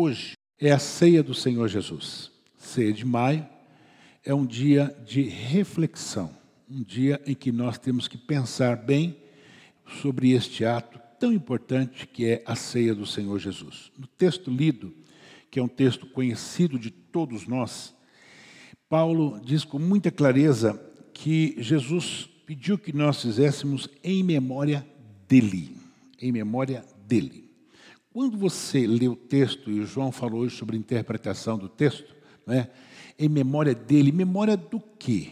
Hoje é a ceia do Senhor Jesus. Ceia de maio é um dia de reflexão, um dia em que nós temos que pensar bem sobre este ato tão importante que é a ceia do Senhor Jesus. No texto lido, que é um texto conhecido de todos nós, Paulo diz com muita clareza que Jesus pediu que nós fizéssemos em memória dele, em memória dele. Quando você lê o texto, e o João falou hoje sobre interpretação do texto, né, em memória dele, memória do quê?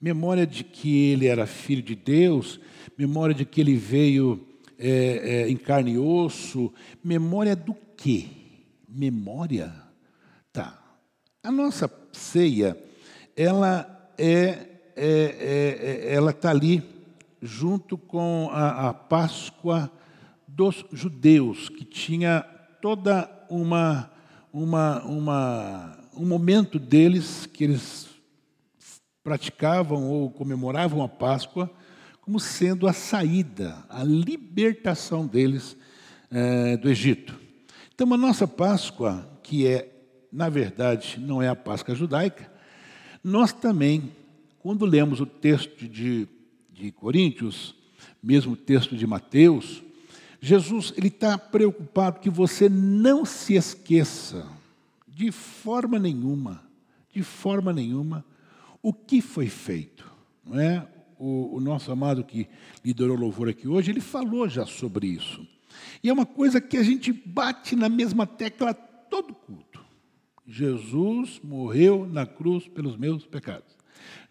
Memória de que ele era filho de Deus, memória de que ele veio é, é, em carne e osso, memória do quê? Memória? Tá. A nossa ceia, ela é, é, é, é ela está ali junto com a, a Páscoa dos judeus, que tinha toda uma, uma, uma, um momento deles que eles praticavam ou comemoravam a Páscoa como sendo a saída, a libertação deles é, do Egito. Então, a nossa Páscoa, que é, na verdade, não é a Páscoa judaica, nós também, quando lemos o texto de, de Coríntios, mesmo o texto de Mateus, Jesus ele está preocupado que você não se esqueça, de forma nenhuma, de forma nenhuma, o que foi feito. Não é? o, o nosso amado que liderou o louvor aqui hoje, ele falou já sobre isso. E é uma coisa que a gente bate na mesma tecla todo culto. Jesus morreu na cruz pelos meus pecados.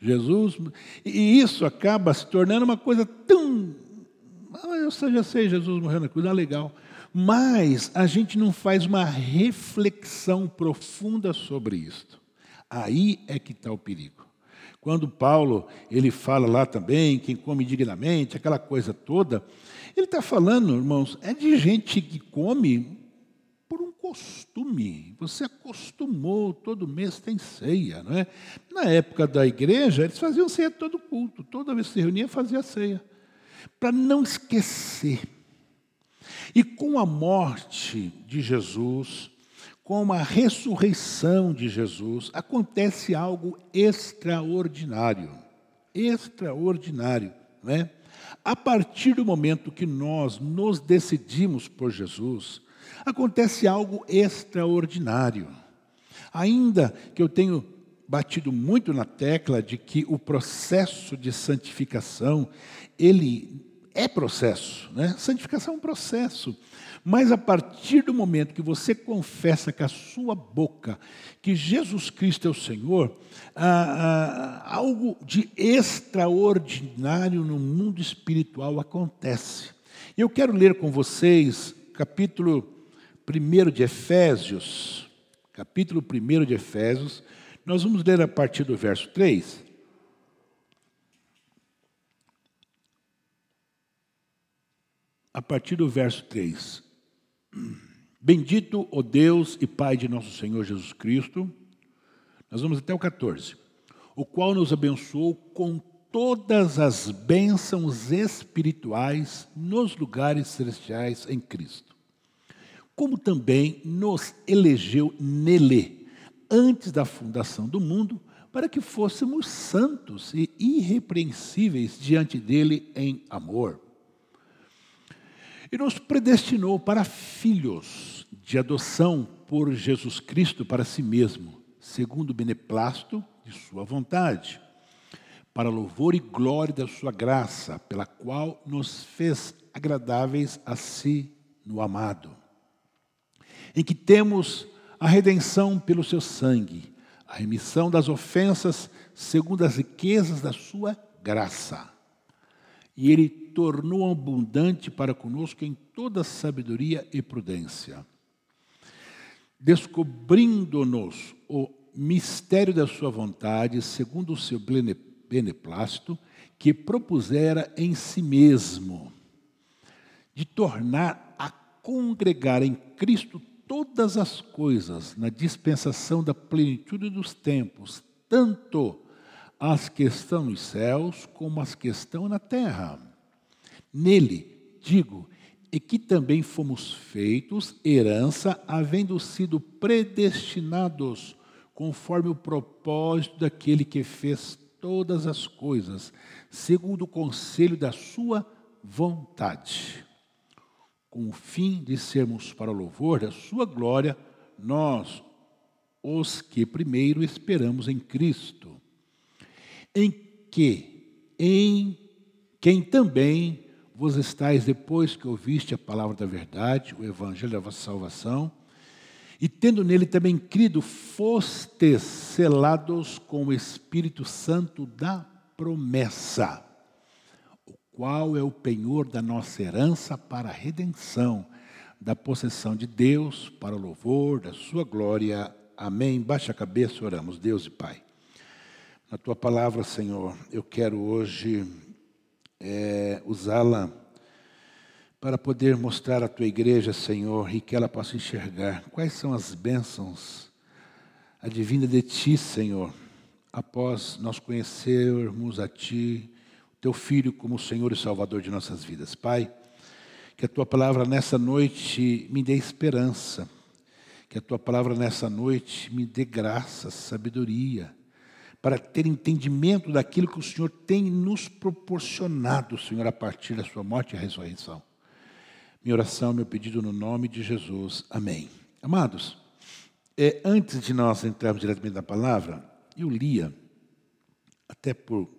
Jesus, e isso acaba se tornando uma coisa tão. Ah, eu já sei, Jesus morreu na cruz, ah, legal. Mas a gente não faz uma reflexão profunda sobre isso. Aí é que está o perigo. Quando Paulo ele fala lá também, quem come dignamente, aquela coisa toda, ele está falando, irmãos, é de gente que come por um costume. Você acostumou, todo mês tem ceia, não é? Na época da igreja, eles faziam ceia todo culto, toda vez que se reunia, fazia ceia, para não esquecer. E com a morte de Jesus, com a ressurreição de Jesus, acontece algo extraordinário. Extraordinário, não é? A partir do momento que nós nos decidimos por Jesus, acontece algo extraordinário. Ainda que eu tenho batido muito na tecla de que o processo de santificação, ele é processo, né? Santificação é um processo. Mas a partir do momento que você confessa com a sua boca que Jesus Cristo é o Senhor, ah, ah, algo de extraordinário no mundo espiritual acontece. Eu quero ler com vocês capítulo 1 de Efésios, capítulo 1 de Efésios, nós vamos ler a partir do verso 3. A partir do verso 3. Bendito o Deus e Pai de nosso Senhor Jesus Cristo. Nós vamos até o 14. O qual nos abençoou com todas as bênçãos espirituais nos lugares celestiais em Cristo. Como também nos elegeu nele, antes da fundação do mundo, para que fôssemos santos e irrepreensíveis diante dele em amor. E nos predestinou para filhos de adoção por Jesus Cristo para si mesmo, segundo o beneplácito de Sua vontade, para louvor e glória da Sua graça, pela qual nos fez agradáveis a si no amado, em que temos a redenção pelo Seu sangue, a remissão das ofensas segundo as riquezas da Sua graça. E Ele tornou abundante para conosco em toda sabedoria e prudência, descobrindo-nos o mistério da sua vontade, segundo o seu beneplácito, que propusera em si mesmo, de tornar a congregar em Cristo todas as coisas na dispensação da plenitude dos tempos, tanto as que estão nos céus como as que estão na terra. Nele, digo, e que também fomos feitos herança, havendo sido predestinados conforme o propósito daquele que fez todas as coisas, segundo o conselho da sua vontade, com o fim de sermos para o louvor da sua glória, nós, os que primeiro esperamos em Cristo, em que, em quem também vos estáis depois que ouviste a palavra da verdade, o evangelho da vossa salvação, e tendo nele também crido, fostes selados com o Espírito Santo da promessa, qual é o penhor da nossa herança para a redenção da possessão de Deus, para o louvor da sua glória. Amém. Baixa a cabeça, oramos. Deus e Pai. Na tua palavra, Senhor, eu quero hoje é, usá-la para poder mostrar à tua igreja, Senhor, e que ela possa enxergar quais são as bênçãos advindas de ti, Senhor, após nós conhecermos a ti, teu filho, como Senhor e Salvador de nossas vidas. Pai, que a tua palavra nessa noite me dê esperança, que a tua palavra nessa noite me dê graça, sabedoria para ter entendimento daquilo que o Senhor tem nos proporcionado, Senhor, a partir da sua morte e ressurreição. Minha oração, meu pedido no nome de Jesus. Amém. Amados, é, antes de nós entrarmos diretamente na palavra, eu lia, até por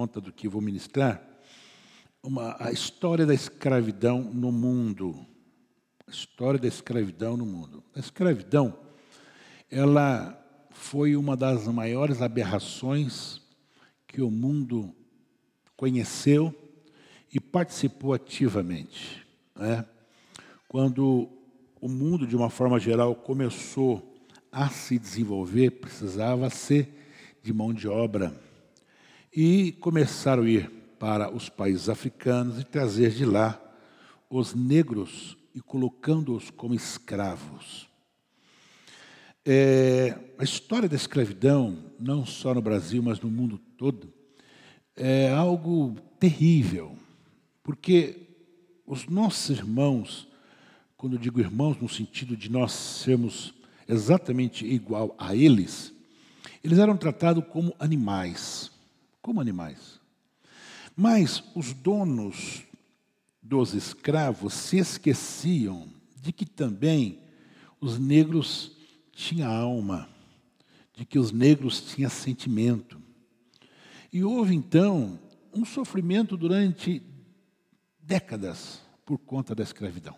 conta do que vou ministrar, uma, a história da escravidão no mundo. A história da escravidão no mundo. A escravidão, ela foi uma das maiores aberrações que o mundo conheceu e participou ativamente. Né? Quando o mundo, de uma forma geral, começou a se desenvolver, precisava ser de mão de obra. E começaram a ir para os países africanos e trazer de lá os negros e colocando-os como escravos. É, a história da escravidão, não só no Brasil, mas no mundo todo, é algo terrível, porque os nossos irmãos, quando eu digo irmãos no sentido de nós sermos exatamente igual a eles, eles eram tratados como animais, como animais. Mas os donos dos escravos se esqueciam de que também os negros tinha alma, de que os negros tinham sentimento. E houve então um sofrimento durante décadas por conta da escravidão.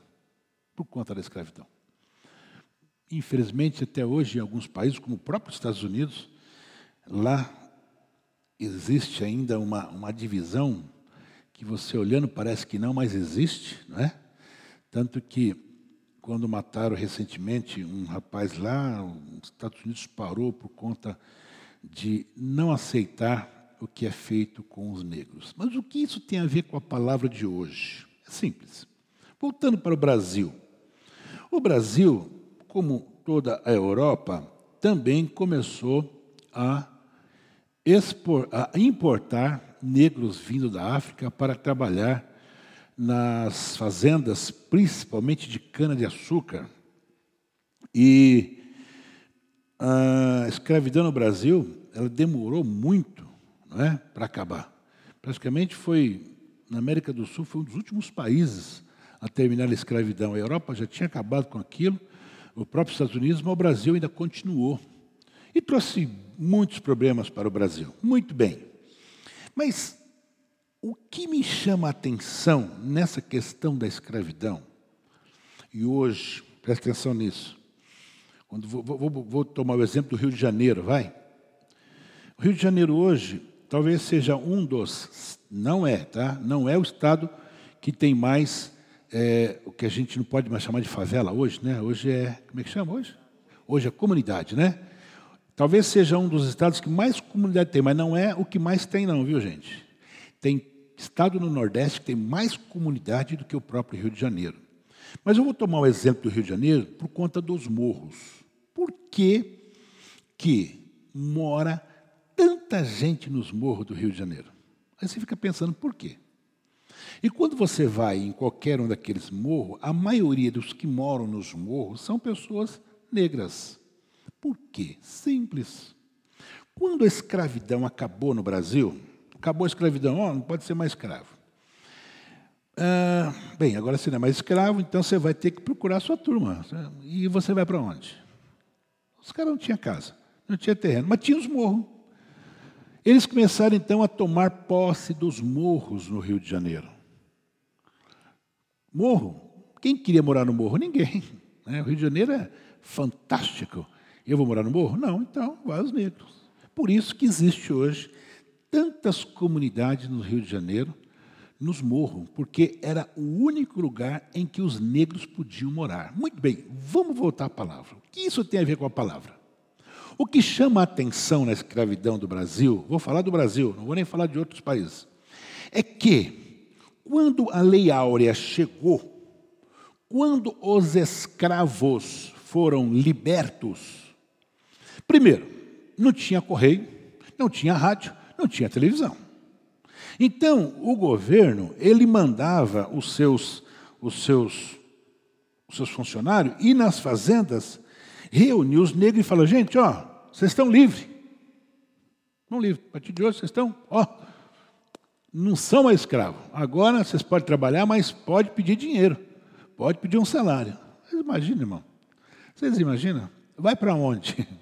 Por conta da escravidão. Infelizmente, até hoje, em alguns países, como o próprio Estados Unidos, lá existe ainda uma, uma divisão que você olhando parece que não, mas existe, não é? Tanto que quando mataram recentemente um rapaz lá, os Estados Unidos parou por conta de não aceitar o que é feito com os negros. Mas o que isso tem a ver com a palavra de hoje? É simples. Voltando para o Brasil. O Brasil, como toda a Europa, também começou a, expor, a importar negros vindo da África para trabalhar nas fazendas, principalmente de cana-de-açúcar. E a escravidão no Brasil, ela demorou muito é, para acabar. Praticamente foi, na América do Sul, foi um dos últimos países a terminar a escravidão. A Europa já tinha acabado com aquilo, o próprio Estados Unidos, mas o Brasil ainda continuou. E trouxe muitos problemas para o Brasil. Muito bem. Mas o que me chama a atenção nessa questão da escravidão, e hoje, presta atenção nisso, quando vou, vou, vou, tomar o exemplo do Rio de Janeiro, vai? O Rio de Janeiro hoje talvez seja um dos, não é, tá? Não é o estado que tem mais é, o que a gente não pode mais chamar de favela hoje, né? Hoje é, como é que chama hoje? Hoje é comunidade, né? Talvez seja um dos estados que mais comunidade tem, mas não é o que mais tem não, viu gente? Tem estado no Nordeste que tem mais comunidade do que o próprio Rio de Janeiro. Mas eu vou tomar o exemplo do Rio de Janeiro por conta dos morros. Por que, que mora tanta gente nos morros do Rio de Janeiro? Aí você fica pensando, por quê? E quando você vai em qualquer um daqueles morros, a maioria dos que moram nos morros são pessoas negras. Por quê? Simples. Quando a escravidão acabou no Brasil, acabou a escravidão, oh, não pode ser mais escravo. Ah, bem, agora você não é mais escravo, então você vai ter que procurar sua turma. E você vai para onde? Os caras não tinham casa, não tinha terreno, mas tinha os morros. Eles começaram então a tomar posse dos morros no Rio de Janeiro. Morro? Quem queria morar no morro? Ninguém. Né? O Rio de Janeiro é fantástico. Eu vou morar no morro? Não, então vai os negros. Por isso que existe hoje tantas comunidades no Rio de Janeiro nos morros, porque era o único lugar em que os negros podiam morar. Muito bem, vamos voltar à palavra. O que isso tem a ver com a palavra? O que chama a atenção na escravidão do Brasil, vou falar do Brasil, não vou nem falar de outros países, é que quando a Lei Áurea chegou, quando os escravos foram libertos, primeiro, não tinha correio, não tinha rádio, não tinha televisão. Então, o governo, ele mandava os seus, os seus, os seus funcionários ir nas fazendas, reunir os negros e falar, gente, ó, vocês estão livres. Não livres. A partir de hoje vocês estão, ó, não são mais escravos. Agora vocês podem trabalhar, mas pode pedir dinheiro. Pode pedir um salário. Vocês imaginam, irmão? Vocês imaginam? Vai para onde?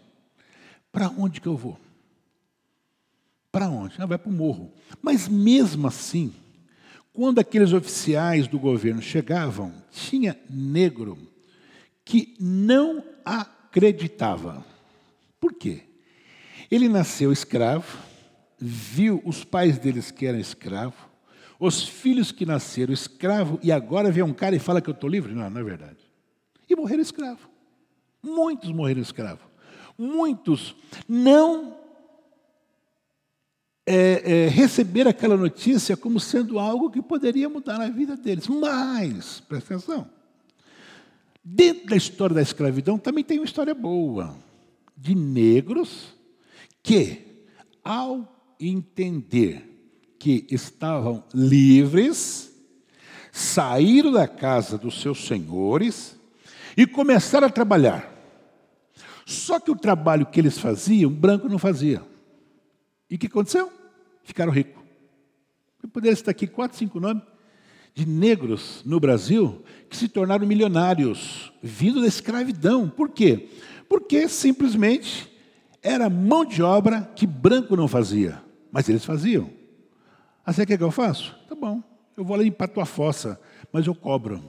para onde que eu vou? Para onde? Ah, vai para o morro. Mas mesmo assim, quando aqueles oficiais do governo chegavam, tinha negro que não acreditava. Por quê? Ele nasceu escravo, viu os pais deles que eram escravos, os filhos que nasceram escravo, e agora vem um cara e fala que eu estou livre? Não, não é verdade. E morreram escravo. Muitos morreram escravo. Muitos não é, é, receber aquela notícia como sendo algo que poderia mudar a vida deles. Mas, presta atenção, dentro da história da escravidão também tem uma história boa de negros que, ao entender que estavam livres, saíram da casa dos seus senhores e começaram a trabalhar. Só que o trabalho que eles faziam, branco não fazia. E o que aconteceu? ficaram ricos. Eu poderia estar aqui quatro, cinco nomes de negros no Brasil que se tornaram milionários, vindo da escravidão. Por quê? Porque simplesmente era mão de obra que branco não fazia, mas eles faziam. Ah, você quer que eu faço? Tá bom, eu vou lá limpar tua fossa, mas eu cobro.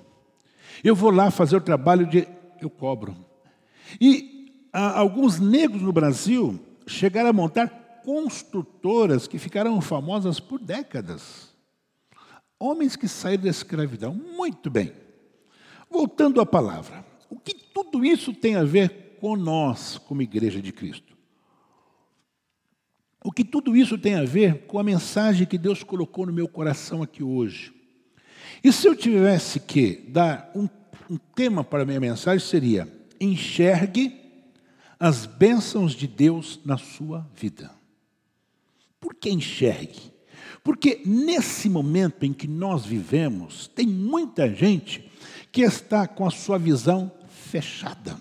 Eu vou lá fazer o trabalho de. Eu cobro. E alguns negros no Brasil chegaram a montar construtoras que ficaram famosas por décadas. Homens que saíram da escravidão. Muito bem. Voltando à palavra. O que tudo isso tem a ver com nós, como Igreja de Cristo? O que tudo isso tem a ver com a mensagem que Deus colocou no meu coração aqui hoje? E se eu tivesse que dar um, um tema para a minha mensagem, seria: enxergue as bênçãos de Deus na sua vida. Por que enxergue? Porque nesse momento em que nós vivemos, tem muita gente que está com a sua visão fechada.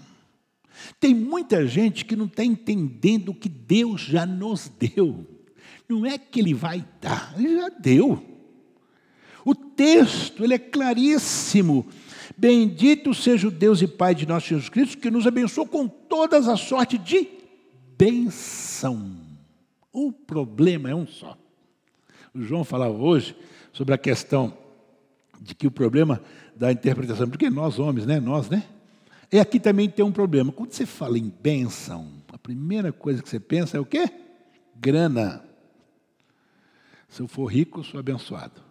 Tem muita gente que não está entendendo o que Deus já nos deu. Não é que Ele vai dar, Ele já deu. O texto ele é claríssimo. Bendito seja o Deus e Pai de nosso Jesus Cristo, que nos abençoou com todas as sorte de bênção o problema é um só. O João falava hoje sobre a questão de que o problema da interpretação, porque nós homens, né? Nós, né? E aqui também tem um problema. Quando você fala em bênção, a primeira coisa que você pensa é o quê? Grana. Se eu for rico, sou abençoado.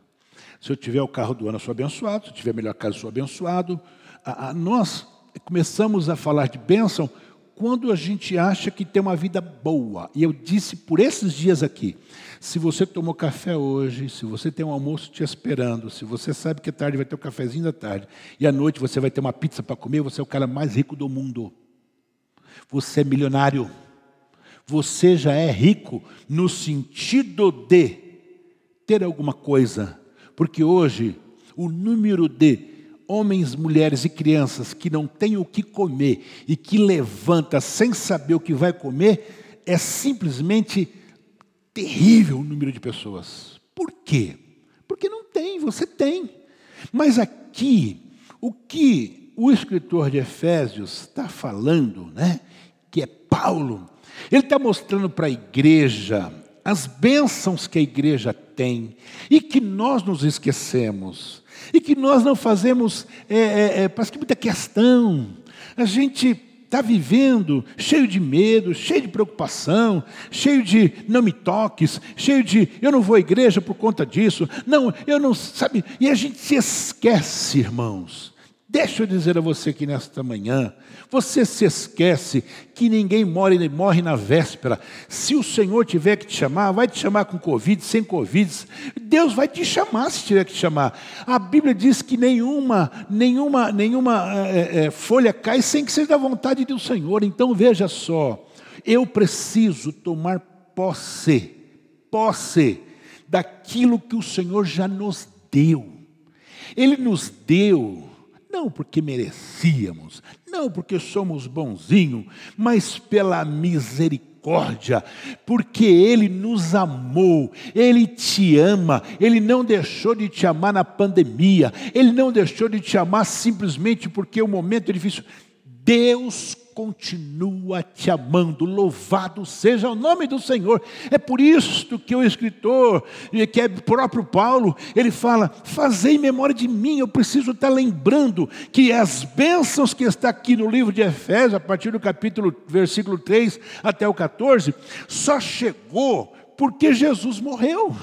Se eu tiver o carro do ano, sou abençoado. Se eu tiver a melhor casa, sou abençoado. A, a, nós começamos a falar de bênção quando a gente acha que tem uma vida boa. E eu disse por esses dias aqui: se você tomou café hoje, se você tem um almoço te esperando, se você sabe que à tarde vai ter o um cafezinho da tarde, e à noite você vai ter uma pizza para comer, você é o cara mais rico do mundo. Você é milionário. Você já é rico no sentido de ter alguma coisa. Porque hoje o número de homens, mulheres e crianças que não têm o que comer e que levanta sem saber o que vai comer é simplesmente terrível o número de pessoas. Por quê? Porque não tem, você tem. Mas aqui, o que o escritor de Efésios está falando, né? Que é Paulo, ele está mostrando para a igreja as bênçãos que a igreja tem e que nós nos esquecemos e que nós não fazemos, é, é, é, parece que muita questão. A gente está vivendo cheio de medo, cheio de preocupação, cheio de não me toques, cheio de eu não vou à igreja por conta disso, não, eu não, sabe, e a gente se esquece, irmãos. Deixa eu dizer a você que nesta manhã, você se esquece que ninguém morre, morre na véspera. Se o Senhor tiver que te chamar, vai te chamar com Covid, sem Covid. Deus vai te chamar se tiver que te chamar. A Bíblia diz que nenhuma, nenhuma, nenhuma é, é, folha cai sem que seja da vontade do Senhor. Então veja só, eu preciso tomar posse, posse daquilo que o Senhor já nos deu. Ele nos deu não porque merecíamos, não porque somos bonzinhos, mas pela misericórdia, porque Ele nos amou, Ele te ama, Ele não deixou de te amar na pandemia, Ele não deixou de te amar simplesmente porque o momento é difícil. Deus continua te amando. Louvado seja o nome do Senhor. É por isso que o escritor, que é próprio Paulo, ele fala: Fazei memória de mim. Eu preciso estar lembrando que as bênçãos que está aqui no livro de Efésios, a partir do capítulo, versículo 3 até o 14, só chegou porque Jesus morreu.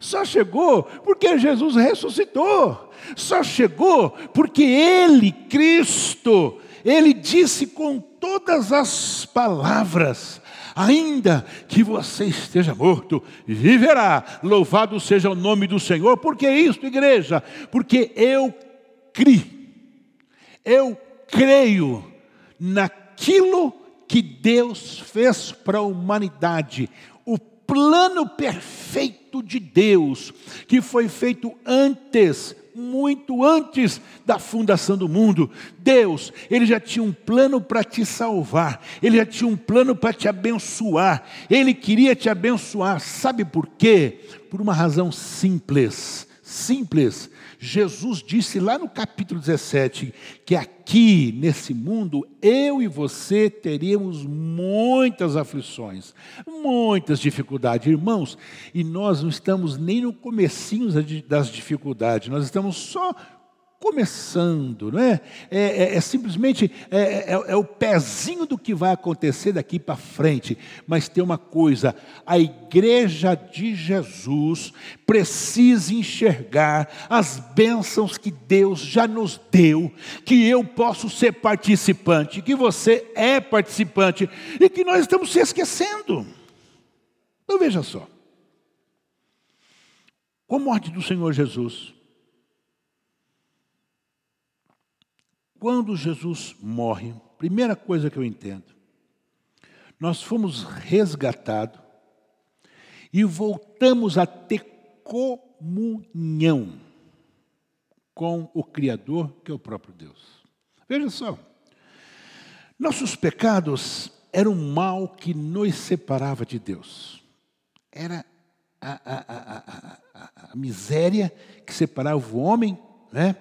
Só chegou porque Jesus ressuscitou. Só chegou porque Ele, Cristo, ele disse com todas as palavras: ainda que você esteja morto, viverá. Louvado seja o nome do Senhor. Por que isso, igreja? Porque eu criei, eu creio naquilo que Deus fez para a humanidade, o plano perfeito de Deus, que foi feito antes muito antes da fundação do mundo. Deus, Ele já tinha um plano para te salvar, Ele já tinha um plano para te abençoar, Ele queria te abençoar, sabe por quê? Por uma razão simples, simples. Jesus disse lá no capítulo 17 que aqui nesse mundo eu e você teríamos muitas aflições, muitas dificuldades, irmãos, e nós não estamos nem no comecinho das dificuldades, nós estamos só começando, não é? É, é, é simplesmente é, é, é, o pezinho do que vai acontecer daqui para frente. Mas tem uma coisa: a igreja de Jesus precisa enxergar as bênçãos que Deus já nos deu, que eu posso ser participante, que você é participante e que nós estamos se esquecendo. Então veja só. Com a morte do Senhor Jesus, Quando Jesus morre, primeira coisa que eu entendo, nós fomos resgatados e voltamos a ter comunhão com o Criador, que é o próprio Deus. Veja só, nossos pecados eram um mal que nos separava de Deus. Era a, a, a, a miséria que separava o homem né,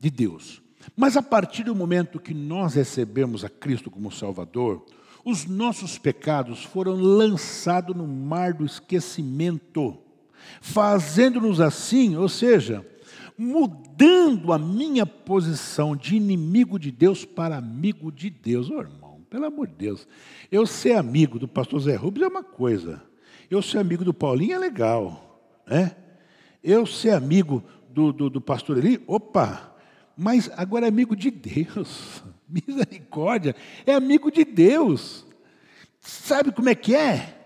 de Deus. Mas a partir do momento que nós recebemos a Cristo como Salvador, os nossos pecados foram lançados no mar do esquecimento, fazendo-nos assim, ou seja, mudando a minha posição de inimigo de Deus para amigo de Deus. Oh, irmão, pelo amor de Deus, eu ser amigo do pastor Zé Rubens é uma coisa, eu ser amigo do Paulinho é legal, né? Eu ser amigo do, do, do pastor Eli, opa, mas agora é amigo de Deus. Misericórdia, é amigo de Deus. Sabe como é que é?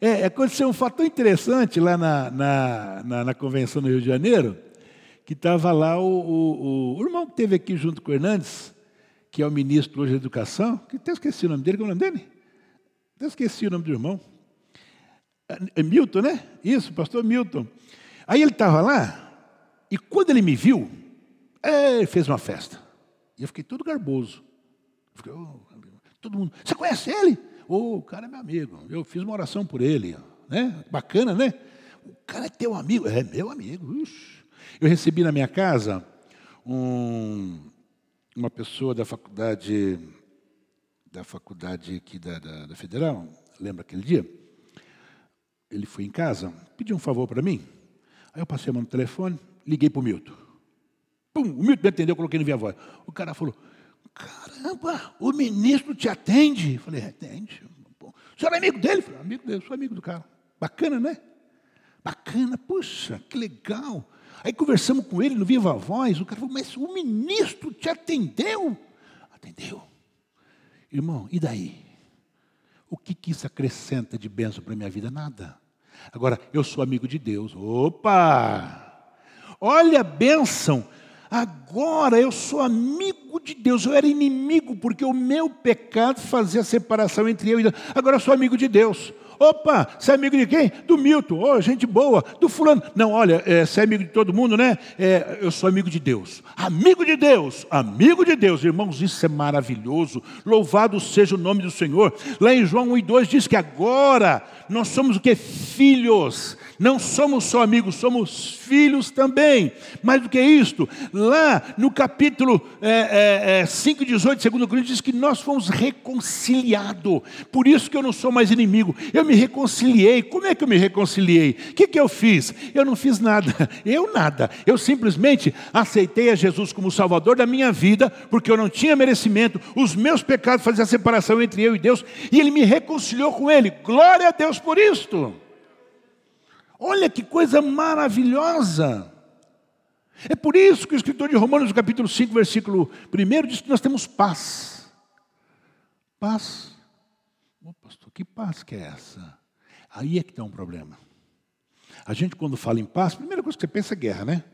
é aconteceu um fato interessante lá na, na, na, na convenção no Rio de Janeiro, que estava lá o, o, o, irmão que esteve aqui junto com o Hernandes, que é o ministro hoje da Educação, que até esqueci o nome dele, qual é o nome dele? Até esqueci o nome do irmão. É Milton, né? Isso, pastor Milton. Aí ele estava lá, e quando ele me viu, ele fez uma festa. E eu fiquei todo garboso. Fiquei, oh, todo mundo, você conhece ele? Oh, o cara é meu amigo. Eu fiz uma oração por ele. Né? Bacana, né? O cara é teu amigo. É meu amigo. Ixi. Eu recebi na minha casa um, uma pessoa da faculdade da faculdade aqui da, da, da Federal, lembra aquele dia? Ele foi em casa, pediu um favor para mim. Aí eu passei a mão no telefone, liguei para o Milton. Pum, o Milton me atendeu, coloquei no minha voz. O cara falou, caramba, o ministro te atende? Eu falei, atende. O senhor é amigo dele? Eu falei, amigo dele, sou amigo do cara. Bacana, né? Bacana, puxa, que legal. Aí conversamos com ele no Viva Voz, o cara falou, mas o ministro te atendeu? Atendeu. Irmão, e daí? O que, que isso acrescenta de bênção para a minha vida? Nada. Agora, eu sou amigo de Deus. Opa! Olha a bênção. Agora eu sou amigo de Deus. Eu era inimigo porque o meu pecado fazia separação entre eu e Deus. Agora eu sou amigo de Deus. Opa, você é amigo de quem? Do Milton, oh, gente boa, do fulano. Não, olha, é, você é amigo de todo mundo, né? É, eu sou amigo de Deus. Amigo de Deus, amigo de Deus. Irmãos, isso é maravilhoso. Louvado seja o nome do Senhor. Lá em João 1 e 2 diz que agora nós somos o que? Filhos. Não somos só amigos, somos filhos também. Mais do que isto, lá no capítulo é, é, é, 5, 18, segundo Coríntios, diz que nós fomos reconciliados. Por isso que eu não sou mais inimigo. Eu me reconciliei. Como é que eu me reconciliei? O que, que eu fiz? Eu não fiz nada. Eu nada. Eu simplesmente aceitei a Jesus como Salvador da minha vida, porque eu não tinha merecimento. Os meus pecados faziam a separação entre eu e Deus, e Ele me reconciliou com Ele. Glória a Deus por isto. Olha que coisa maravilhosa. É por isso que o escritor de Romanos, capítulo 5, versículo 1, diz que nós temos paz. Paz. Oh, pastor, que paz que é essa? Aí é que tem um problema. A gente, quando fala em paz, a primeira coisa que você pensa é guerra, né?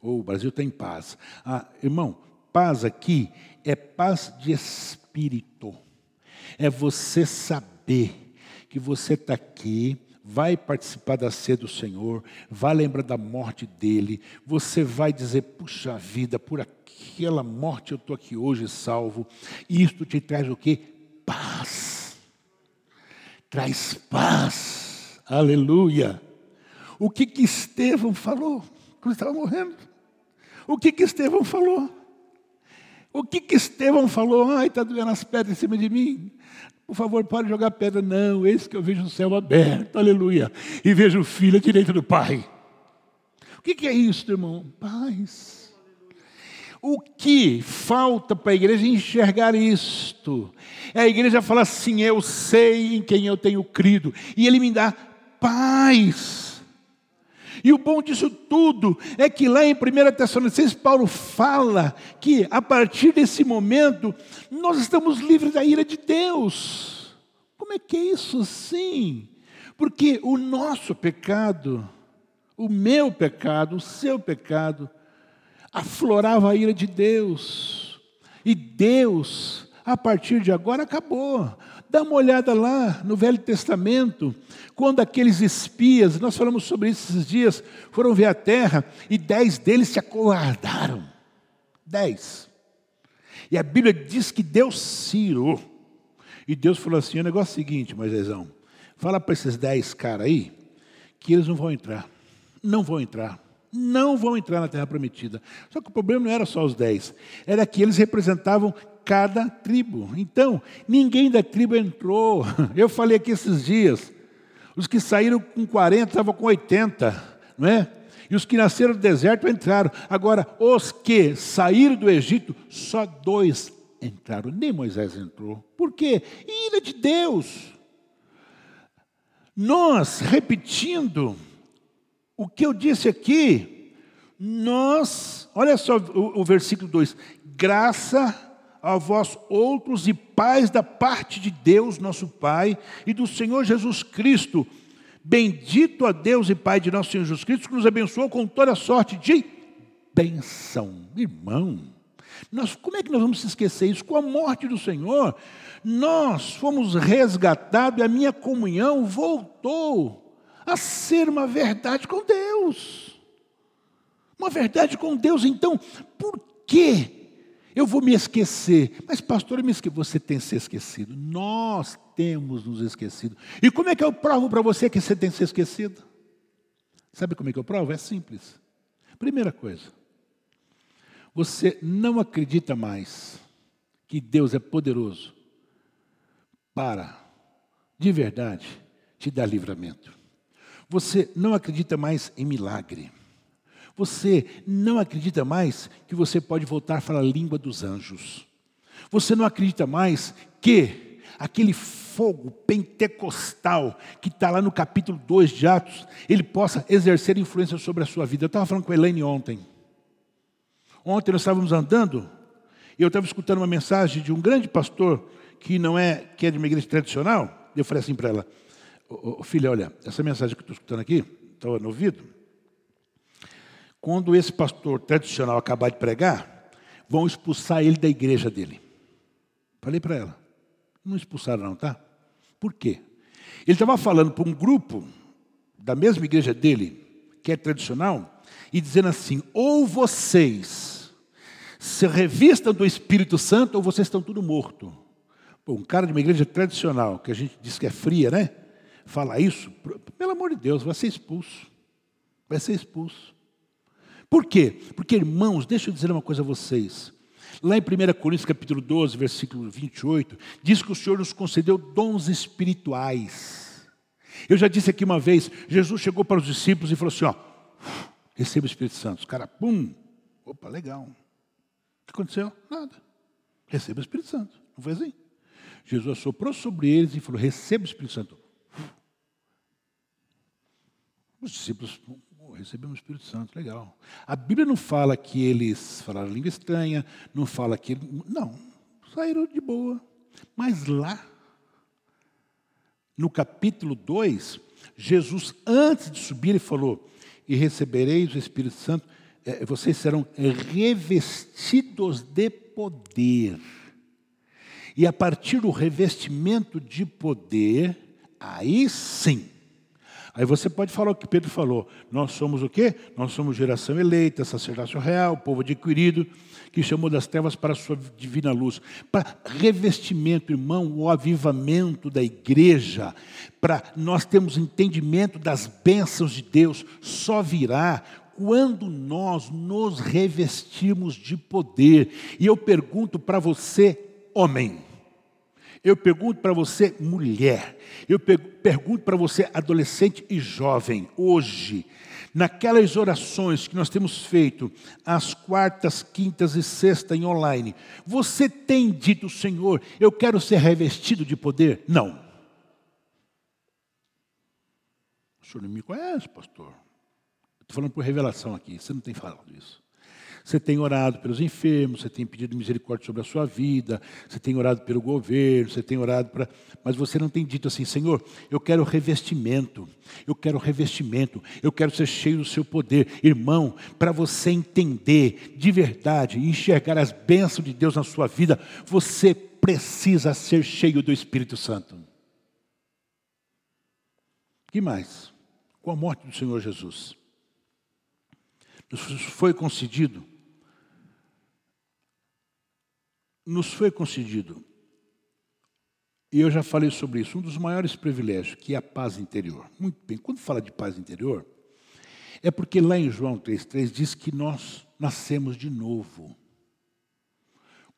Ou oh, o Brasil tem paz. Ah, irmão, paz aqui é paz de espírito. É você saber que você está aqui vai participar da ceia do Senhor, vai lembrar da morte dele, você vai dizer, puxa vida, por aquela morte eu estou aqui hoje salvo. Isto te traz o que? Paz. Traz paz. Aleluia. O que que Estevão falou quando estava morrendo? O que que Estevão falou? O que que Estevão falou? Ai, está doendo as pedras em cima de mim. Por favor, pare de jogar pedra. Não, esse que eu vejo o céu aberto, aleluia. E vejo o filho à direita do Pai. O que é isso, irmão? Paz. O que falta para a igreja enxergar isto? É a igreja falar assim: eu sei em quem eu tenho crido, e Ele me dá paz. E o bom disso tudo é que lá em 1 Tessalonicenses, Paulo fala que a partir desse momento nós estamos livres da ira de Deus. Como é que é isso sim? Porque o nosso pecado, o meu pecado, o seu pecado, aflorava a ira de Deus. E Deus, a partir de agora, acabou. Dá uma olhada lá no Velho Testamento, quando aqueles espias, nós falamos sobre isso esses dias, foram ver a terra e dez deles se acovardaram. Dez. E a Bíblia diz que Deus Ciro. E Deus falou assim: o negócio é o seguinte, Moisésão, fala para esses dez caras aí que eles não vão entrar. Não vão entrar. Não vão entrar na terra prometida. Só que o problema não era só os dez, era que eles representavam cada tribo. Então, ninguém da tribo entrou. Eu falei aqui esses dias, os que saíram com 40 estavam com 80, não é? E os que nasceram do deserto entraram. Agora, os que saíram do Egito, só dois entraram. Nem Moisés entrou. Por quê? Ira de Deus. Nós, repetindo o que eu disse aqui, nós, olha só o, o versículo 2: graça a vós outros e pais da parte de Deus, nosso Pai, e do Senhor Jesus Cristo. Bendito a Deus e Pai de nosso Senhor Jesus Cristo, que nos abençoou com toda sorte de benção. Irmão, nós, como é que nós vamos se esquecer isso? Com a morte do Senhor, nós fomos resgatados e a minha comunhão voltou a ser uma verdade com Deus. Uma verdade com Deus, então, por que eu vou me esquecer? Mas, pastor, eu me esque... você tem se esquecido. Nós temos nos esquecido. E como é que eu provo para você que você tem se esquecido? Sabe como é que eu provo? É simples. Primeira coisa, você não acredita mais que Deus é poderoso para, de verdade, te dar livramento. Você não acredita mais em milagre. Você não acredita mais que você pode voltar a falar a língua dos anjos. Você não acredita mais que aquele fogo pentecostal que está lá no capítulo 2 de Atos, ele possa exercer influência sobre a sua vida. Eu estava falando com a Elaine ontem. Ontem nós estávamos andando e eu estava escutando uma mensagem de um grande pastor que não é que é de uma igreja tradicional. Eu falei assim para ela: oh, filha, olha, essa mensagem que eu estou escutando aqui, estava no ouvido. Quando esse pastor tradicional acabar de pregar, vão expulsar ele da igreja dele. Falei para ela. Não expulsaram, não, tá? Por quê? Ele estava falando para um grupo da mesma igreja dele, que é tradicional, e dizendo assim: ou vocês se revistam do Espírito Santo, ou vocês estão tudo morto. Pô, um cara de uma igreja tradicional, que a gente diz que é fria, né? Fala isso, pelo amor de Deus, vai ser expulso. Vai ser expulso. Por quê? Porque, irmãos, deixa eu dizer uma coisa a vocês. Lá em 1 Coríntios capítulo 12, versículo 28, diz que o Senhor nos concedeu dons espirituais. Eu já disse aqui uma vez, Jesus chegou para os discípulos e falou assim, ó, receba o Espírito Santo. Os caras, pum, opa, legal. O que aconteceu? Nada. Receba o Espírito Santo. Não foi assim? Jesus soprou sobre eles e falou, receba o Espírito Santo. Os discípulos, recebemos o Espírito Santo, legal. A Bíblia não fala que eles falaram língua estranha, não fala que. Não, saíram de boa. Mas lá, no capítulo 2, Jesus, antes de subir, ele falou: E recebereis o Espírito Santo, é, vocês serão revestidos de poder. E a partir do revestimento de poder, aí sim, Aí você pode falar o que Pedro falou. Nós somos o quê? Nós somos geração eleita, sacerdócio real, povo adquirido, que chamou das trevas para a sua divina luz. Para revestimento, irmão, o avivamento da igreja, para nós termos entendimento das bênçãos de Deus, só virá quando nós nos revestirmos de poder. E eu pergunto para você, homem, eu pergunto para você, mulher, eu pergunto para você, adolescente e jovem, hoje, naquelas orações que nós temos feito, às quartas, quintas e sexta em online, você tem dito, Senhor, eu quero ser revestido de poder? Não. O senhor não me conhece, pastor. Estou falando por revelação aqui, você não tem falado isso. Você tem orado pelos enfermos, você tem pedido misericórdia sobre a sua vida, você tem orado pelo governo, você tem orado para. Mas você não tem dito assim, Senhor, eu quero revestimento, eu quero revestimento, eu quero ser cheio do seu poder. Irmão, para você entender de verdade e enxergar as bênçãos de Deus na sua vida, você precisa ser cheio do Espírito Santo. que mais? Com a morte do Senhor Jesus, nos foi concedido nos foi concedido, e eu já falei sobre isso, um dos maiores privilégios, que é a paz interior. Muito bem, quando fala de paz interior, é porque lá em João 3,3 diz que nós nascemos de novo.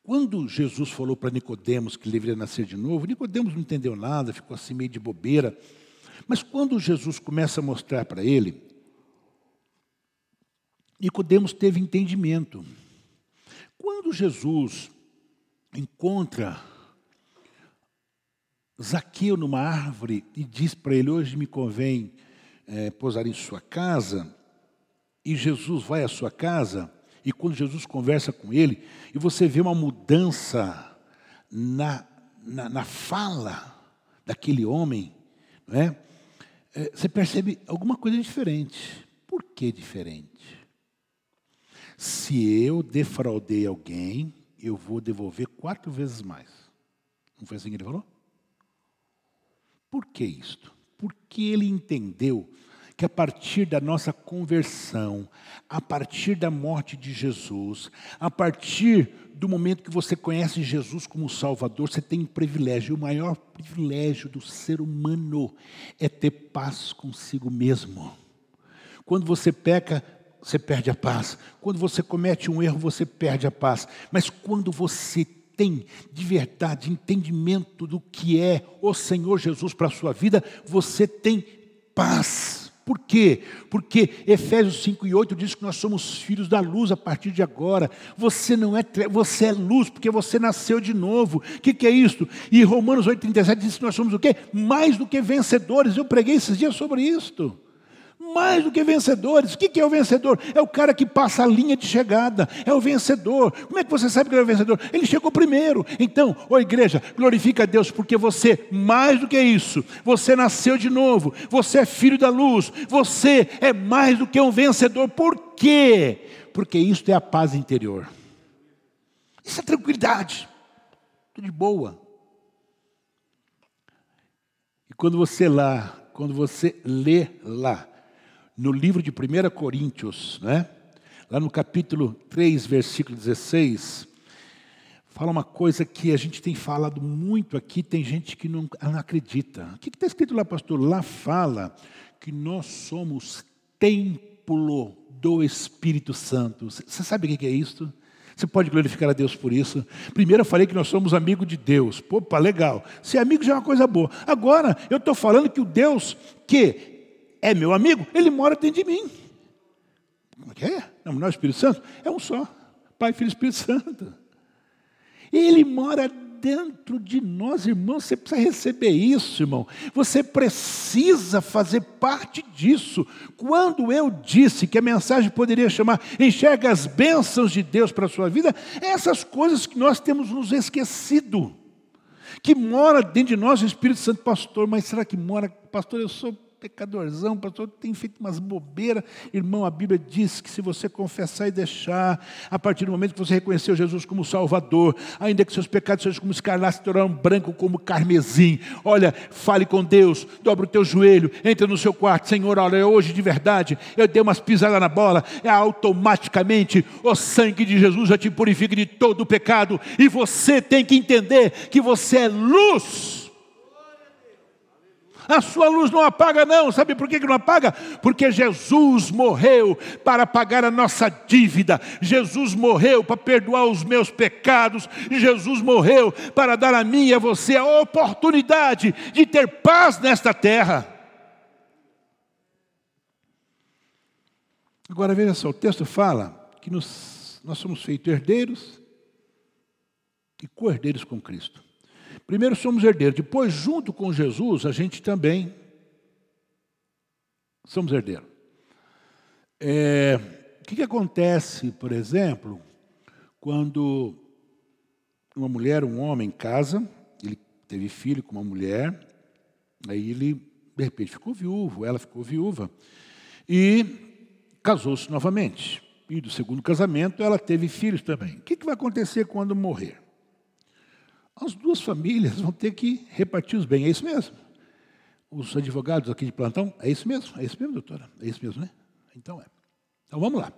Quando Jesus falou para Nicodemos que ele deveria nascer de novo, Nicodemos não entendeu nada, ficou assim meio de bobeira. Mas quando Jesus começa a mostrar para ele, Nicodemos teve entendimento. Quando Jesus encontra Zaqueu numa árvore e diz para ele: Hoje me convém é, pousar em sua casa. E Jesus vai à sua casa, e quando Jesus conversa com ele, e você vê uma mudança na, na, na fala daquele homem, não é? é? Você percebe alguma coisa diferente. Por que diferente? Se eu defraudei alguém, eu vou devolver quatro vezes mais. Não foi assim que ele falou? Por que isto? Porque ele entendeu que a partir da nossa conversão, a partir da morte de Jesus, a partir do momento que você conhece Jesus como Salvador, você tem um privilégio. O maior privilégio do ser humano é ter paz consigo mesmo. Quando você peca, você perde a paz. Quando você comete um erro, você perde a paz. Mas quando você tem de verdade entendimento do que é o Senhor Jesus para a sua vida, você tem paz. Por quê? Porque Efésios 5 e 8 diz que nós somos filhos da luz a partir de agora. Você não é você é luz, porque você nasceu de novo. O que, que é isso? E Romanos 8, 37 diz que nós somos o quê? Mais do que vencedores. Eu preguei esses dias sobre isto mais do que vencedores. O que é o vencedor? É o cara que passa a linha de chegada, é o vencedor. Como é que você sabe que ele é o vencedor? Ele chegou primeiro. Então, ô igreja, glorifica a Deus, porque você, mais do que isso, você nasceu de novo, você é filho da luz, você é mais do que um vencedor. Por quê? Porque isso é a paz interior. Isso é tranquilidade. Tudo de boa. E quando você lá, quando você lê lá, no livro de 1 Coríntios, né? lá no capítulo 3, versículo 16, fala uma coisa que a gente tem falado muito aqui, tem gente que não, não acredita. O que está escrito lá, pastor? Lá fala que nós somos templo do Espírito Santo. Você sabe o que é isso? Você pode glorificar a Deus por isso. Primeiro eu falei que nós somos amigos de Deus. Opa, legal. Ser amigo já é uma coisa boa. Agora, eu estou falando que o Deus que é meu amigo, ele mora dentro de mim. Como é que é? Não, não é o Espírito Santo? É um só. Pai, Filho e Espírito Santo. Ele mora dentro de nós, irmão. Você precisa receber isso, irmão. Você precisa fazer parte disso. Quando eu disse que a mensagem poderia chamar Enxerga as bênçãos de Deus para a sua vida, essas coisas que nós temos nos esquecido. Que mora dentro de nós o Espírito Santo, pastor, mas será que mora? Pastor, eu sou pecadorzão, pastor, tem feito umas bobeiras. Irmão, a Bíblia diz que se você confessar e deixar, a partir do momento que você reconheceu Jesus como Salvador, ainda que seus pecados sejam como escarlate, se tornarão branco como carmesim. Olha, fale com Deus, dobra o teu joelho, entra no seu quarto, Senhor, olha, hoje de verdade, eu dei umas pisadas na bola, é automaticamente o sangue de Jesus já te purifica de todo o pecado, e você tem que entender que você é luz a sua luz não apaga, não. Sabe por que não apaga? Porque Jesus morreu para pagar a nossa dívida. Jesus morreu para perdoar os meus pecados. Jesus morreu para dar a mim e a você a oportunidade de ter paz nesta terra. Agora veja só, o texto fala que nos, nós somos feitos herdeiros e co-herdeiros com Cristo. Primeiro somos herdeiros, depois, junto com Jesus, a gente também somos herdeiros. É, o que, que acontece, por exemplo, quando uma mulher, um homem casa, ele teve filho com uma mulher, aí ele, de repente, ficou viúvo, ela ficou viúva, e casou-se novamente. E do segundo casamento, ela teve filhos também. O que, que vai acontecer quando morrer? As duas famílias vão ter que repartir os bens. É isso mesmo? Os advogados aqui de plantão, é isso mesmo? É isso mesmo, doutora? É isso mesmo, né? Então é. Então vamos lá.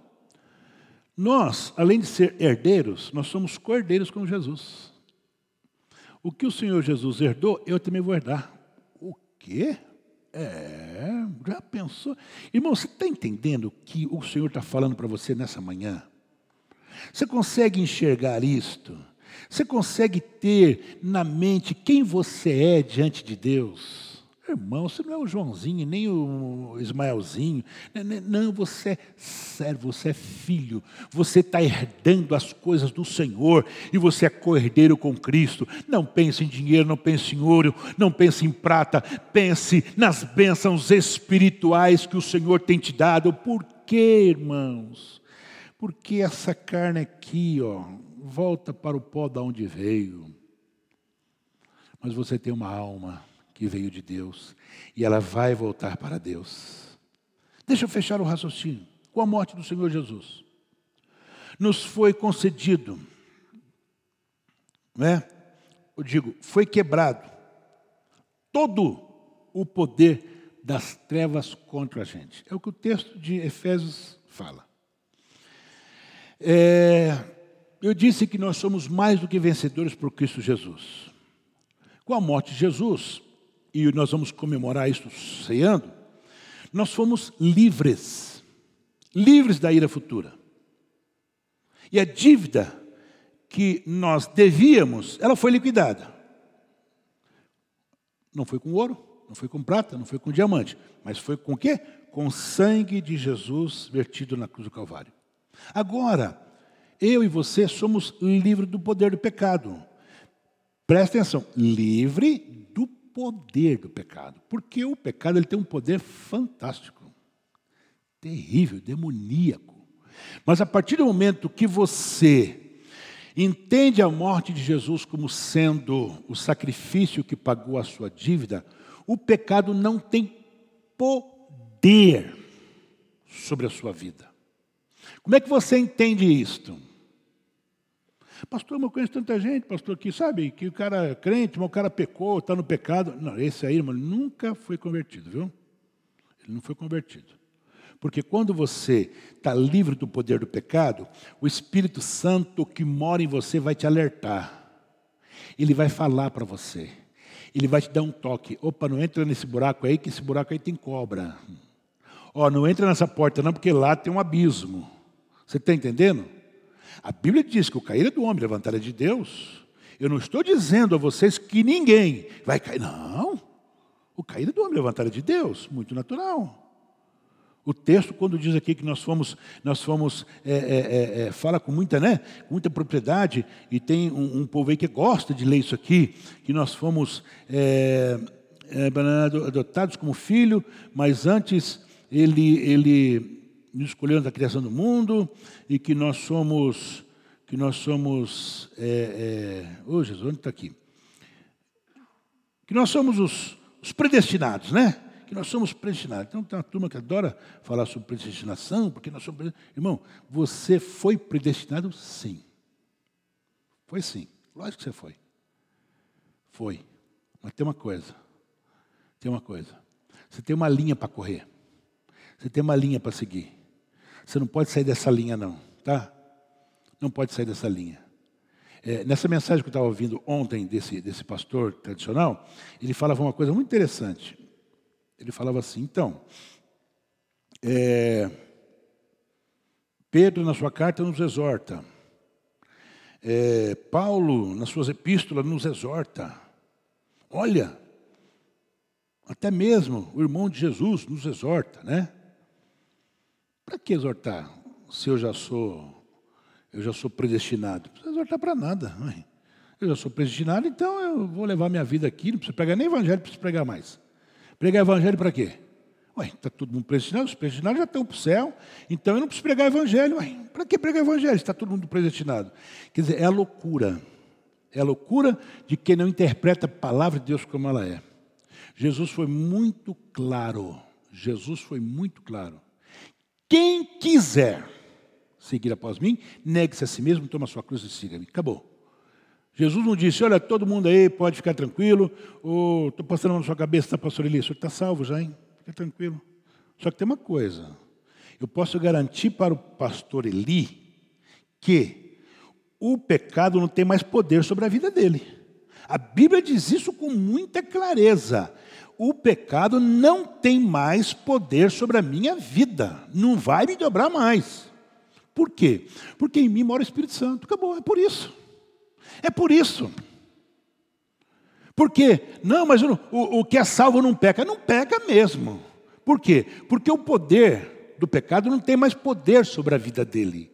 Nós, além de ser herdeiros, nós somos cordeiros com Jesus. O que o Senhor Jesus herdou, eu também vou herdar. O quê? É, já pensou? Irmão, você está entendendo o que o Senhor está falando para você nessa manhã? Você consegue enxergar isto? Você consegue ter na mente quem você é diante de Deus? Irmão, você não é o Joãozinho, nem o Ismaelzinho. Não, você é servo, você é filho. Você está herdando as coisas do Senhor e você é cordeiro com Cristo. Não pense em dinheiro, não pense em ouro, não pense em prata. Pense nas bênçãos espirituais que o Senhor tem te dado. Por quê, irmãos? Porque essa carne aqui, ó, volta para o pó da onde veio. Mas você tem uma alma que veio de Deus e ela vai voltar para Deus. Deixa eu fechar o raciocínio. Com a morte do Senhor Jesus, nos foi concedido, né? Eu digo, foi quebrado todo o poder das trevas contra a gente. É o que o texto de Efésios fala. É, eu disse que nós somos mais do que vencedores por Cristo Jesus. Com a morte de Jesus, e nós vamos comemorar isso ceando, nós fomos livres, livres da ira futura. E a dívida que nós devíamos, ela foi liquidada. Não foi com ouro, não foi com prata, não foi com diamante, mas foi com o quê? Com o sangue de Jesus vertido na cruz do Calvário. Agora, eu e você somos livres do poder do pecado. Presta atenção, livre do poder do pecado. Porque o pecado ele tem um poder fantástico, terrível, demoníaco. Mas a partir do momento que você entende a morte de Jesus como sendo o sacrifício que pagou a sua dívida, o pecado não tem poder sobre a sua vida. Como é que você entende isto? Pastor, eu conheço tanta gente, pastor, que sabe que o cara é crente, mas o cara pecou, está no pecado. Não, esse aí, irmão, nunca foi convertido, viu? Ele não foi convertido. Porque quando você está livre do poder do pecado, o Espírito Santo que mora em você vai te alertar. Ele vai falar para você. Ele vai te dar um toque. Opa, não entra nesse buraco aí, que esse buraco aí tem cobra. Ó, não entra nessa porta não, porque lá tem um abismo. Você está entendendo? A Bíblia diz que o cair é do homem, levantar é de Deus. Eu não estou dizendo a vocês que ninguém vai cair. Não. O cair é do homem, levantar é de Deus. Muito natural. O texto, quando diz aqui que nós fomos, nós fomos, é, é, é, é, fala com muita, né, muita propriedade, e tem um, um, povo aí que gosta de ler isso aqui, que nós fomos é, é, adotados como filho, mas antes ele, ele nos escolheu da criação do mundo, e que nós somos, que nós somos, é, oh Jesus, onde está aqui? Que nós somos os, os predestinados, né? que nós somos predestinados. Então tem uma turma que adora falar sobre predestinação, porque nós somos predestinados. Irmão, você foi predestinado sim. Foi sim. Lógico que você foi. Foi. Mas tem uma coisa. Tem uma coisa. Você tem uma linha para correr. Você tem uma linha para seguir. Você não pode sair dessa linha, não. Tá? Não pode sair dessa linha. É, nessa mensagem que eu estava ouvindo ontem desse, desse pastor tradicional, ele falava uma coisa muito interessante. Ele falava assim: então, é, Pedro, na sua carta, nos exorta. É, Paulo, nas suas epístolas, nos exorta. Olha, até mesmo o irmão de Jesus nos exorta, né? Para que exortar se eu já sou eu já sou predestinado? Não precisa exortar para nada. Mãe. Eu já sou predestinado, então eu vou levar minha vida aqui, não preciso pregar nem evangelho, não preciso pregar mais. Pregar evangelho para quê? Ué, está todo mundo predestinado, os predestinados já estão para o céu, então eu não preciso pregar evangelho. Para que pregar evangelho? Está todo mundo predestinado. Quer dizer, é a loucura. É a loucura de quem não interpreta a palavra de Deus como ela é. Jesus foi muito claro. Jesus foi muito claro. Quem quiser seguir após mim, negue-se a si mesmo, toma a sua cruz e siga-me. Acabou. Jesus não disse, olha, todo mundo aí pode ficar tranquilo, ou estou passando na sua cabeça, tá, pastor Eli, o senhor está salvo já, hein? Fica tranquilo. Só que tem uma coisa, eu posso garantir para o pastor Eli que o pecado não tem mais poder sobre a vida dele. A Bíblia diz isso com muita clareza. O pecado não tem mais poder sobre a minha vida, não vai me dobrar mais. Por quê? Porque em mim mora o Espírito Santo. Acabou, é por isso. É por isso. Por quê? Não, mas o, o, que é salvo não peca. Não peca mesmo. Por quê? Porque o poder do pecado não tem mais poder sobre a vida dele.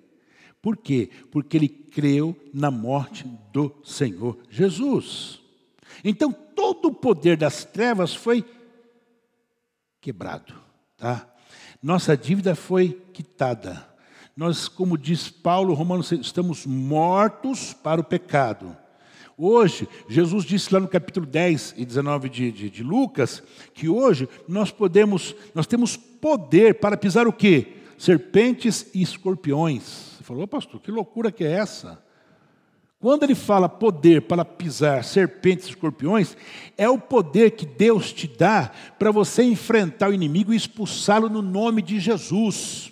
Por quê? Porque ele creu na morte do Senhor Jesus. Então todo o poder das trevas foi quebrado, tá? Nossa dívida foi quitada. Nós, como diz Paulo, Romanos, estamos mortos para o pecado. Hoje, Jesus disse lá no capítulo 10 e 19 de, de, de, Lucas, que hoje nós podemos, nós temos poder para pisar o quê? Serpentes e escorpiões. Você falou, pastor, que loucura que é essa? Quando ele fala poder para pisar serpentes e escorpiões, é o poder que Deus te dá para você enfrentar o inimigo e expulsá-lo no nome de Jesus.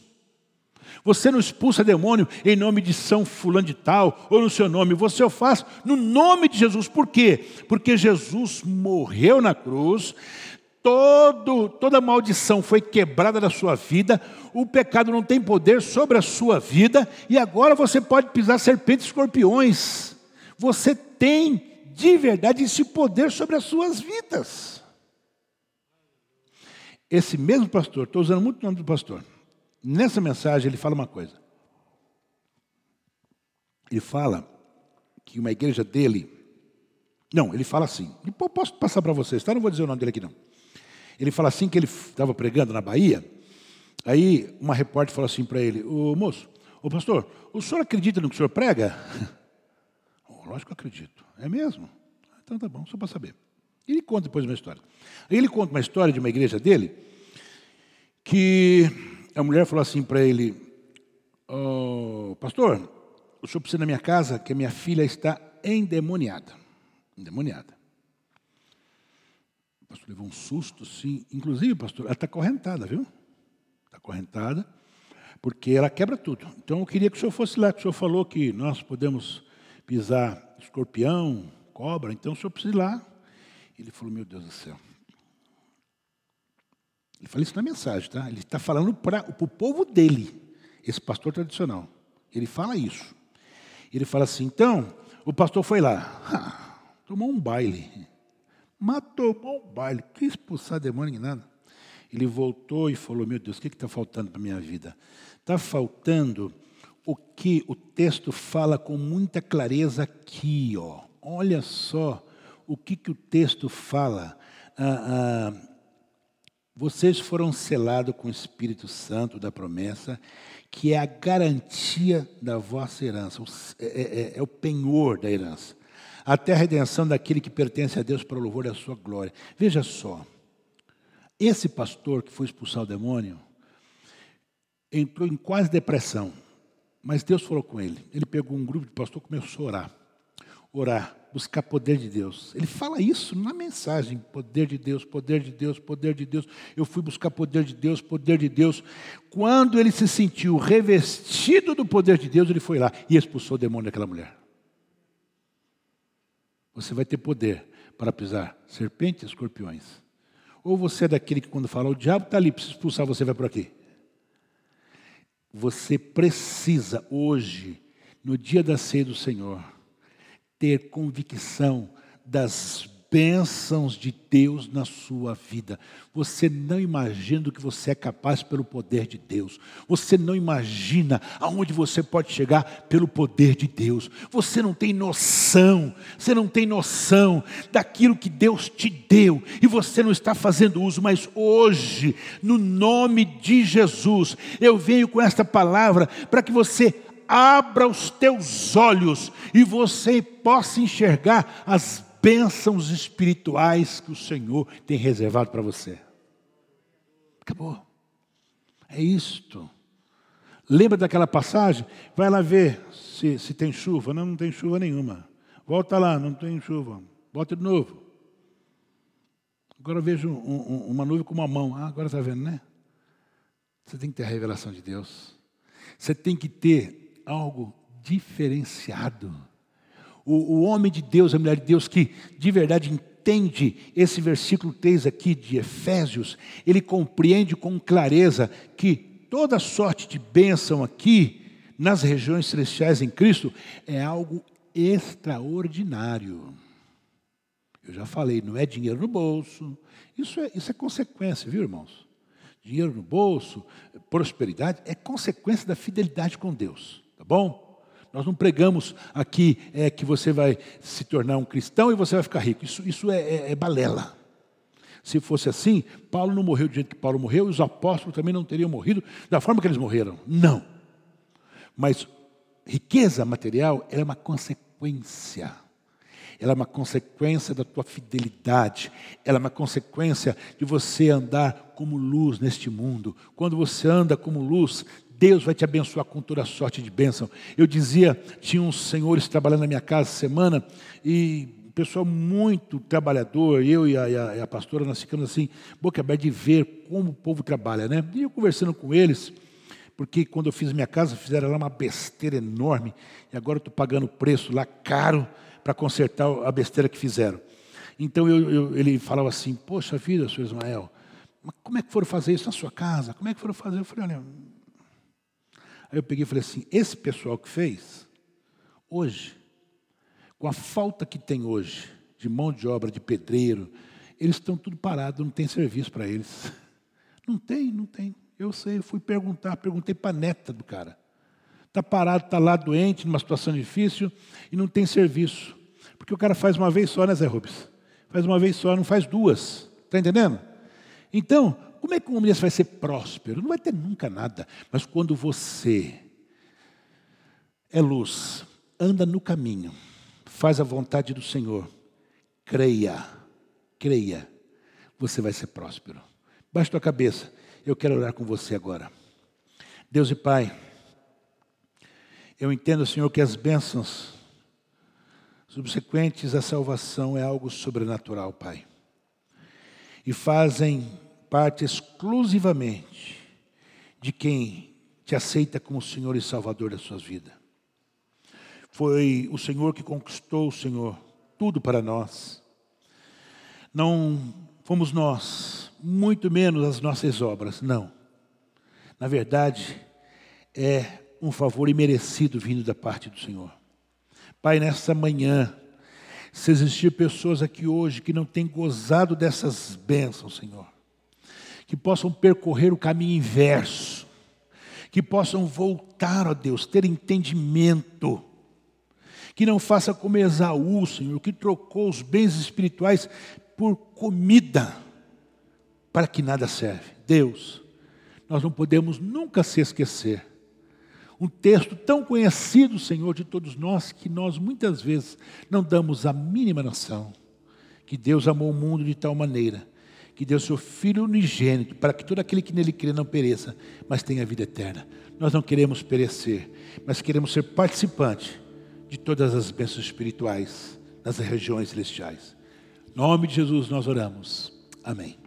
Você não expulsa demônio em nome de São Fulano de Tal ou no seu nome, você o faz no nome de Jesus. Por quê? Porque Jesus morreu na cruz, todo, toda maldição foi quebrada da sua vida, o pecado não tem poder sobre a sua vida, e agora você pode pisar serpentes e escorpiões. Você tem de verdade esse poder sobre as suas vidas. Esse mesmo pastor, estou usando muito o nome do pastor, nessa mensagem ele fala uma coisa. Ele fala que uma igreja dele. Não, ele fala assim. Posso passar para vocês, tá? Não vou dizer o nome dele aqui não. Ele fala assim que ele estava pregando na Bahia. Aí uma repórter falou assim para ele: "O moço, o pastor, o senhor acredita no que o senhor prega?" Oh, lógico que acredito. É mesmo? Então tá bom, só para saber. Ele conta depois uma história. Aí ele conta uma história de uma igreja dele que a mulher falou assim para ele: oh, Pastor, o senhor precisa na minha casa que a minha filha está endemoniada. Endemoniada. Pastor levou um susto, sim. Inclusive, pastor, ela está correntada, viu? Está correntada, porque ela quebra tudo. Então eu queria que o senhor fosse lá, que o senhor falou que nós podemos pisar escorpião, cobra, então o senhor precisa ir lá. Ele falou, meu Deus do céu. Ele fala isso na mensagem, tá? Ele está falando para o povo dele, esse pastor tradicional. Ele fala isso. Ele fala assim, então, o pastor foi lá, ah, tomou um baile. Mas tomou um baile, quis expulsar demônio nem nada. Ele voltou e falou: Meu Deus, o que está faltando para a minha vida? Está faltando o que o texto fala com muita clareza aqui. Ó. Olha só o que, que o texto fala. Ah, ah, vocês foram selados com o Espírito Santo da promessa, que é a garantia da vossa herança, é, é, é, é o penhor da herança até a redenção daquele que pertence a Deus para o louvor da sua glória. Veja só, esse pastor que foi expulsar o demônio entrou em quase depressão, mas Deus falou com ele. Ele pegou um grupo de pastor e começou a orar. Orar, buscar poder de Deus. Ele fala isso na mensagem: poder de Deus, poder de Deus, poder de Deus. Eu fui buscar poder de Deus, poder de Deus. Quando ele se sentiu revestido do poder de Deus, ele foi lá e expulsou o demônio daquela mulher. Você vai ter poder para pisar serpentes e escorpiões. Ou você é daquele que, quando fala, o diabo está ali, precisa expulsar, você vai por aqui. Você precisa hoje, no dia da ceia do Senhor, ter convicção das bênçãos de Deus na sua vida. Você não imagina o que você é capaz pelo poder de Deus. Você não imagina aonde você pode chegar pelo poder de Deus. Você não tem noção, você não tem noção daquilo que Deus te deu e você não está fazendo uso, mas hoje, no nome de Jesus, eu venho com esta palavra para que você abra os teus olhos e você possa enxergar as bênçãos espirituais que o Senhor tem reservado para você. Acabou. É isto. Lembra daquela passagem? Vai lá ver se, se tem chuva. Não, não tem chuva nenhuma. Volta lá, não tem chuva. Volta de novo. Agora eu vejo um, um, uma nuvem com uma mão. Ah, agora está vendo, né? Você tem que ter a revelação de Deus. Você tem que ter algo diferenciado. O, o homem de Deus, a mulher de Deus que de verdade entende esse versículo 3 aqui de Efésios, ele compreende com clareza que toda sorte de bênção aqui, nas regiões celestiais em Cristo, é algo extraordinário. Eu já falei, não é dinheiro no bolso, isso é, isso é consequência, viu, irmãos? Dinheiro no bolso, prosperidade, é consequência da fidelidade com Deus, tá bom? Nós não pregamos aqui é, que você vai se tornar um cristão e você vai ficar rico. Isso, isso é, é, é balela. Se fosse assim, Paulo não morreu do jeito que Paulo morreu e os apóstolos também não teriam morrido da forma que eles morreram. Não. Mas riqueza material é uma consequência. Ela é uma consequência da tua fidelidade. Ela é uma consequência de você andar como luz neste mundo. Quando você anda como luz, Deus vai te abençoar com toda sorte de bênção. Eu dizia, tinha uns senhores trabalhando na minha casa semana e pessoal muito trabalhador, eu e a, a, a pastora, nós ficamos assim, boca aberta de ver como o povo trabalha, né? E eu conversando com eles, porque quando eu fiz minha casa, fizeram lá uma besteira enorme, e agora eu estou pagando preço lá caro para consertar a besteira que fizeram. Então eu, eu, ele falava assim, poxa vida, senhor Ismael, mas como é que foram fazer isso na sua casa? Como é que foram fazer? Eu falei, olha. Aí eu peguei e falei assim: esse pessoal que fez, hoje, com a falta que tem hoje de mão de obra, de pedreiro, eles estão tudo parados, não tem serviço para eles. Não tem, não tem. Eu sei, eu fui perguntar, perguntei para a neta do cara. Está parado, está lá doente, numa situação difícil e não tem serviço. Porque o cara faz uma vez só, né, Zé Rubens? Faz uma vez só, não faz duas. Está entendendo? Então, como é que um homem vai ser próspero? Não vai ter nunca nada. Mas quando você é luz, anda no caminho, faz a vontade do Senhor, creia, creia, você vai ser próspero. Baixe tua cabeça, eu quero orar com você agora. Deus e Pai, eu entendo, Senhor, que as bênçãos subsequentes à salvação é algo sobrenatural, Pai. E fazem parte exclusivamente de quem te aceita como Senhor e Salvador da sua vida. Foi o Senhor que conquistou, Senhor, tudo para nós. Não fomos nós, muito menos as nossas obras, não. Na verdade, é um favor imerecido vindo da parte do Senhor. Pai, nessa manhã, se existir pessoas aqui hoje que não têm gozado dessas bênçãos, Senhor, que possam percorrer o caminho inverso, que possam voltar, ó Deus, ter entendimento, que não faça como Esaú, Senhor, que trocou os bens espirituais por comida, para que nada serve. Deus, nós não podemos nunca se esquecer. Um texto tão conhecido, Senhor, de todos nós, que nós muitas vezes não damos a mínima noção. Que Deus amou o mundo de tal maneira que deu seu Filho unigênito, para que todo aquele que nele crê não pereça, mas tenha vida eterna. Nós não queremos perecer, mas queremos ser participantes de todas as bênçãos espirituais nas regiões celestiais. Em nome de Jesus nós oramos. Amém.